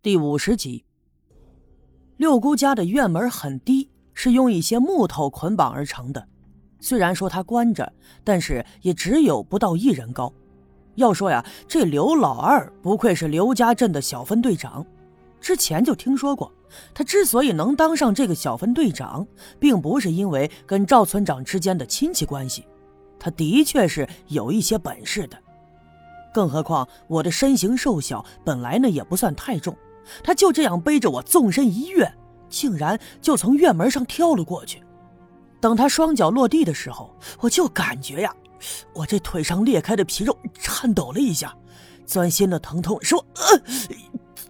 第五十集，六姑家的院门很低，是用一些木头捆绑而成的。虽然说它关着，但是也只有不到一人高。要说呀，这刘老二不愧是刘家镇的小分队长。之前就听说过，他之所以能当上这个小分队长，并不是因为跟赵村长之间的亲戚关系，他的确是有一些本事的。更何况我的身形瘦小，本来呢也不算太重。他就这样背着我纵身一跃，竟然就从院门上跳了过去。等他双脚落地的时候，我就感觉呀，我这腿上裂开的皮肉颤抖了一下，钻心的疼痛使我呃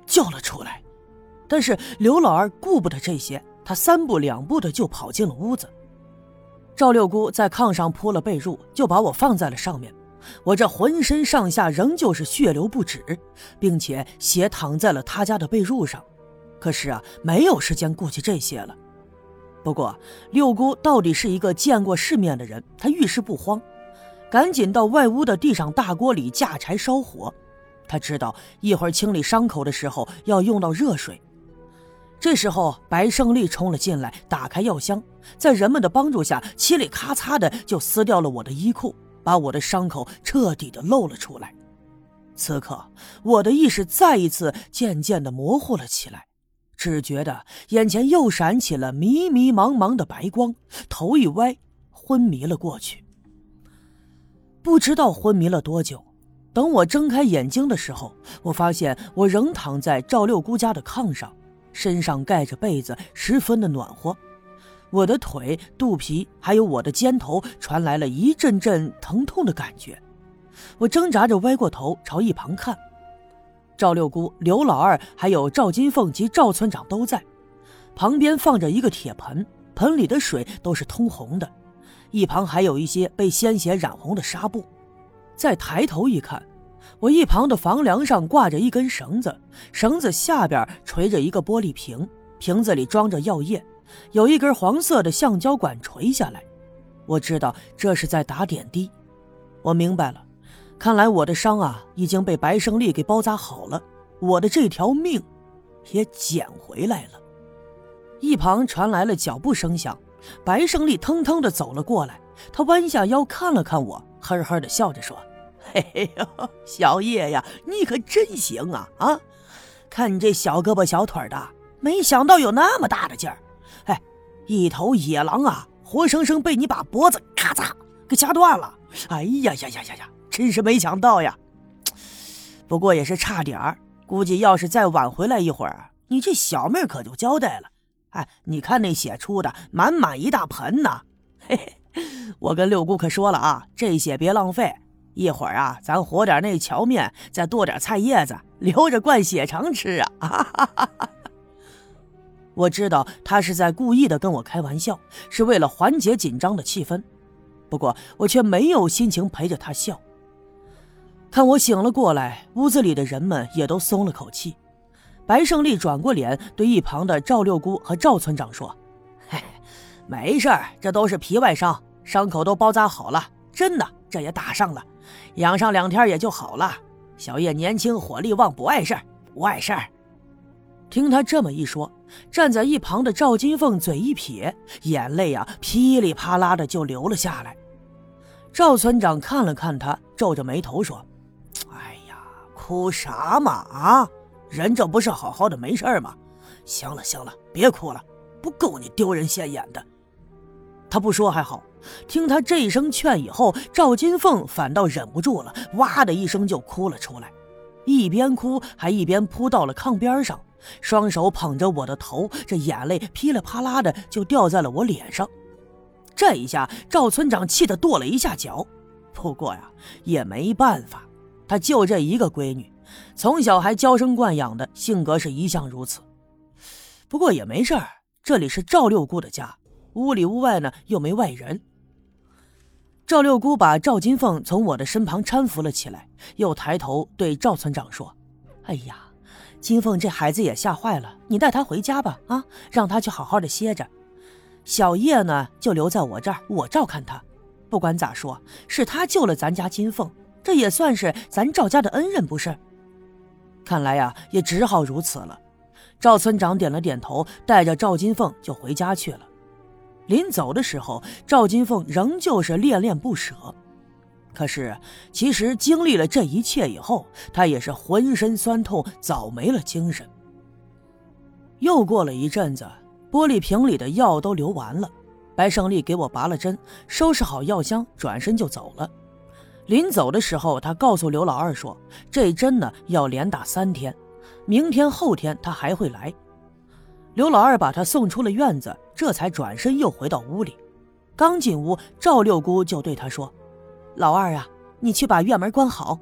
叫了出来。但是刘老二顾不得这些，他三步两步的就跑进了屋子。赵六姑在炕上铺了被褥，就把我放在了上面。我这浑身上下仍旧是血流不止，并且斜躺在了他家的被褥上。可是啊，没有时间顾及这些了。不过六姑到底是一个见过世面的人，她遇事不慌，赶紧到外屋的地上大锅里架柴烧火。她知道一会儿清理伤口的时候要用到热水。这时候白胜利冲了进来，打开药箱，在人们的帮助下，嘁里咔嚓的就撕掉了我的衣裤。把我的伤口彻底的露了出来。此刻，我的意识再一次渐渐的模糊了起来，只觉得眼前又闪起了迷迷茫茫的白光，头一歪，昏迷了过去。不知道昏迷了多久，等我睁开眼睛的时候，我发现我仍躺在赵六姑家的炕上，身上盖着被子，十分的暖和。我的腿、肚皮还有我的肩头传来了一阵阵疼痛的感觉，我挣扎着歪过头朝一旁看，赵六姑、刘老二还有赵金凤及赵村长都在，旁边放着一个铁盆，盆里的水都是通红的，一旁还有一些被鲜血染红的纱布。再抬头一看，我一旁的房梁上挂着一根绳子，绳子下边垂着一个玻璃瓶，瓶子里装着药液。有一根黄色的橡胶管垂下来，我知道这是在打点滴。我明白了，看来我的伤啊已经被白胜利给包扎好了，我的这条命也捡回来了。一旁传来了脚步声响，白胜利腾腾的走了过来，他弯下腰看了看我，呵呵的笑着说：“嘿嘿呦，小叶呀，你可真行啊啊！看你这小胳膊小腿的，没想到有那么大的劲儿。”一头野狼啊，活生生被你把脖子咔嚓给掐断了！哎呀呀呀呀呀，真是没想到呀！不过也是差点儿，估计要是再晚回来一会儿，你这小命可就交代了。哎，你看那血出的满满一大盆呢！嘿嘿，我跟六姑可说了啊，这血别浪费，一会儿啊，咱和点那荞面，再剁点菜叶子，留着灌血肠吃啊！哈哈哈哈。我知道他是在故意的跟我开玩笑，是为了缓解紧张的气氛。不过我却没有心情陪着他笑。看我醒了过来，屋子里的人们也都松了口气。白胜利转过脸对一旁的赵六姑和赵村长说：“嘿，没事儿，这都是皮外伤，伤口都包扎好了。真的，这也打上了，养上两天也就好了。小叶年轻，火力旺，不碍事儿，不碍事儿。”听他这么一说，站在一旁的赵金凤嘴一撇，眼泪啊噼里啪啦的就流了下来。赵村长看了看他，皱着眉头说：“哎呀，哭啥嘛啊？人这不是好好的没事吗？行了行了，别哭了，不够你丢人现眼的。”他不说还好，听他这一声劝以后，赵金凤反倒忍不住了，哇的一声就哭了出来，一边哭还一边扑到了炕边上。双手捧着我的头，这眼泪噼里啪啦的就掉在了我脸上。这一下，赵村长气得跺了一下脚。不过呀，也没办法，他就这一个闺女，从小还娇生惯养的，性格是一向如此。不过也没事儿，这里是赵六姑的家，屋里屋外呢又没外人。赵六姑把赵金凤从我的身旁搀扶了起来，又抬头对赵村长说：“哎呀。”金凤这孩子也吓坏了，你带他回家吧，啊，让他去好好的歇着。小叶呢，就留在我这儿，我照看他。不管咋说，是他救了咱家金凤，这也算是咱赵家的恩人，不是？看来呀，也只好如此了。赵村长点了点头，带着赵金凤就回家去了。临走的时候，赵金凤仍旧是恋恋不舍。可是，其实经历了这一切以后，他也是浑身酸痛，早没了精神。又过了一阵子，玻璃瓶里的药都流完了，白胜利给我拔了针，收拾好药箱，转身就走了。临走的时候，他告诉刘老二说：“这针呢要连打三天，明天后天他还会来。”刘老二把他送出了院子，这才转身又回到屋里。刚进屋，赵六姑就对他说：“老二啊，你去把院门关好。”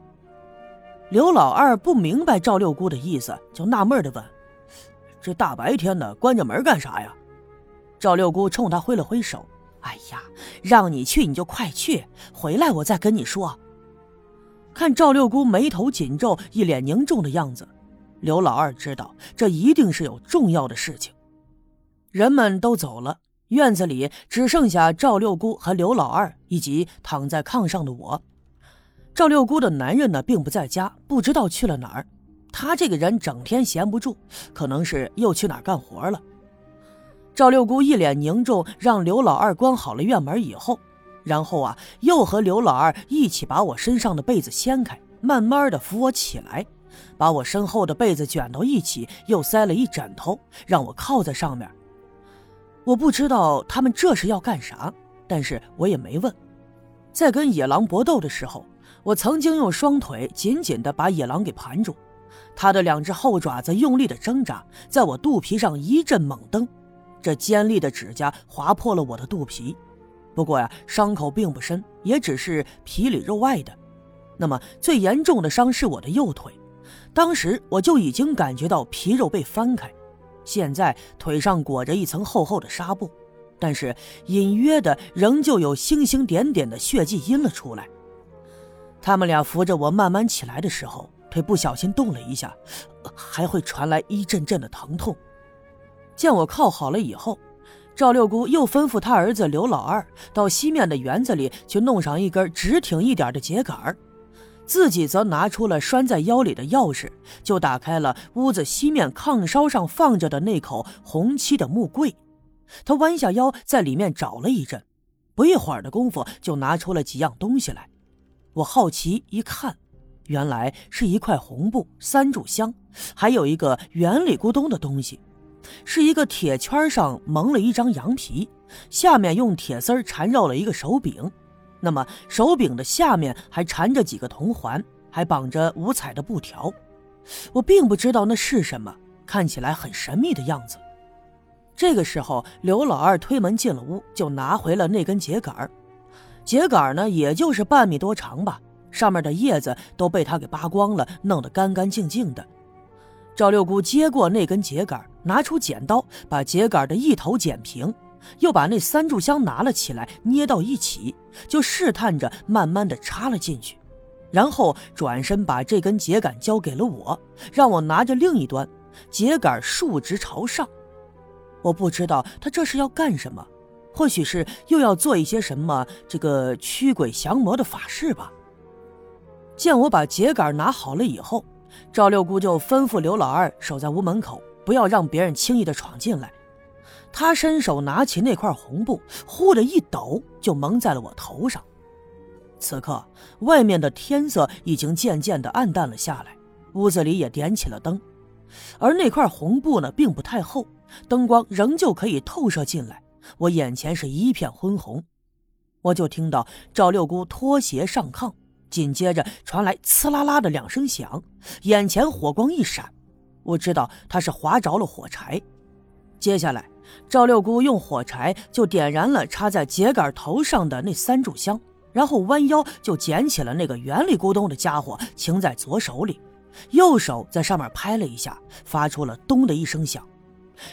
刘老二不明白赵六姑的意思，就纳闷的问：“这大白天的关着门干啥呀？”赵六姑冲他挥了挥手。哎呀，让你去你就快去，回来我再跟你说。看赵六姑眉头紧皱、一脸凝重的样子，刘老二知道这一定是有重要的事情。人们都走了，院子里只剩下赵六姑和刘老二以及躺在炕上的我。赵六姑的男人呢，并不在家，不知道去了哪儿。他这个人整天闲不住，可能是又去哪儿干活了。赵六姑一脸凝重，让刘老二关好了院门以后，然后啊，又和刘老二一起把我身上的被子掀开，慢慢的扶我起来，把我身后的被子卷到一起，又塞了一枕头，让我靠在上面。我不知道他们这是要干啥，但是我也没问。在跟野狼搏斗的时候，我曾经用双腿紧紧的把野狼给盘住，他的两只后爪子用力的挣扎，在我肚皮上一阵猛蹬。这尖利的指甲划破了我的肚皮，不过呀，伤口并不深，也只是皮里肉外的。那么最严重的伤是我的右腿，当时我就已经感觉到皮肉被翻开，现在腿上裹着一层厚厚的纱布，但是隐约的仍旧有星星点点的血迹印了出来。他们俩扶着我慢慢起来的时候，腿不小心动了一下，还会传来一阵阵的疼痛。见我靠好了以后，赵六姑又吩咐他儿子刘老二到西面的园子里去弄上一根直挺一点的秸秆自己则拿出了拴在腰里的钥匙，就打开了屋子西面炕梢上放着的那口红漆的木柜。他弯下腰在里面找了一阵，不一会儿的功夫就拿出了几样东西来。我好奇一看，原来是一块红布、三炷香，还有一个圆里咕咚的东西。是一个铁圈上蒙了一张羊皮，下面用铁丝缠绕了一个手柄，那么手柄的下面还缠着几个铜环，还绑着五彩的布条。我并不知道那是什么，看起来很神秘的样子。这个时候，刘老二推门进了屋，就拿回了那根秸秆秸秆呢，也就是半米多长吧，上面的叶子都被他给扒光了，弄得干干净净的。赵六姑接过那根秸秆，拿出剪刀，把秸秆的一头剪平，又把那三炷香拿了起来，捏到一起，就试探着慢慢的插了进去，然后转身把这根秸秆交给了我，让我拿着另一端，秸秆竖直朝上。我不知道他这是要干什么，或许是又要做一些什么这个驱鬼降魔的法事吧。见我把秸秆拿好了以后。赵六姑就吩咐刘老二守在屋门口，不要让别人轻易的闯进来。他伸手拿起那块红布，忽的一抖，就蒙在了我头上。此刻，外面的天色已经渐渐的暗淡了下来，屋子里也点起了灯，而那块红布呢，并不太厚，灯光仍旧可以透射进来。我眼前是一片昏红，我就听到赵六姑脱鞋上炕。紧接着传来“呲啦啦”的两声响，眼前火光一闪，我知道她是划着了火柴。接下来，赵六姑用火柴就点燃了插在秸秆头上的那三炷香，然后弯腰就捡起了那个圆里咕咚的家伙，擎在左手里，右手在上面拍了一下，发出了“咚”的一声响。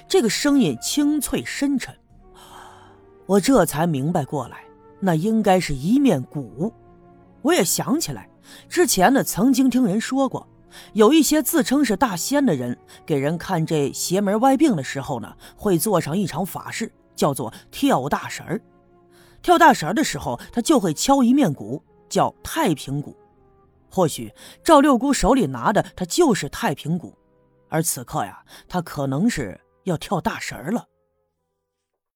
这个声音清脆深沉，我这才明白过来，那应该是一面鼓。我也想起来，之前呢曾经听人说过，有一些自称是大仙的人，给人看这邪门歪病的时候呢，会做上一场法事，叫做跳大神儿。跳大神儿的时候，他就会敲一面鼓，叫太平鼓。或许赵六姑手里拿的，它就是太平鼓，而此刻呀，他可能是要跳大神儿了。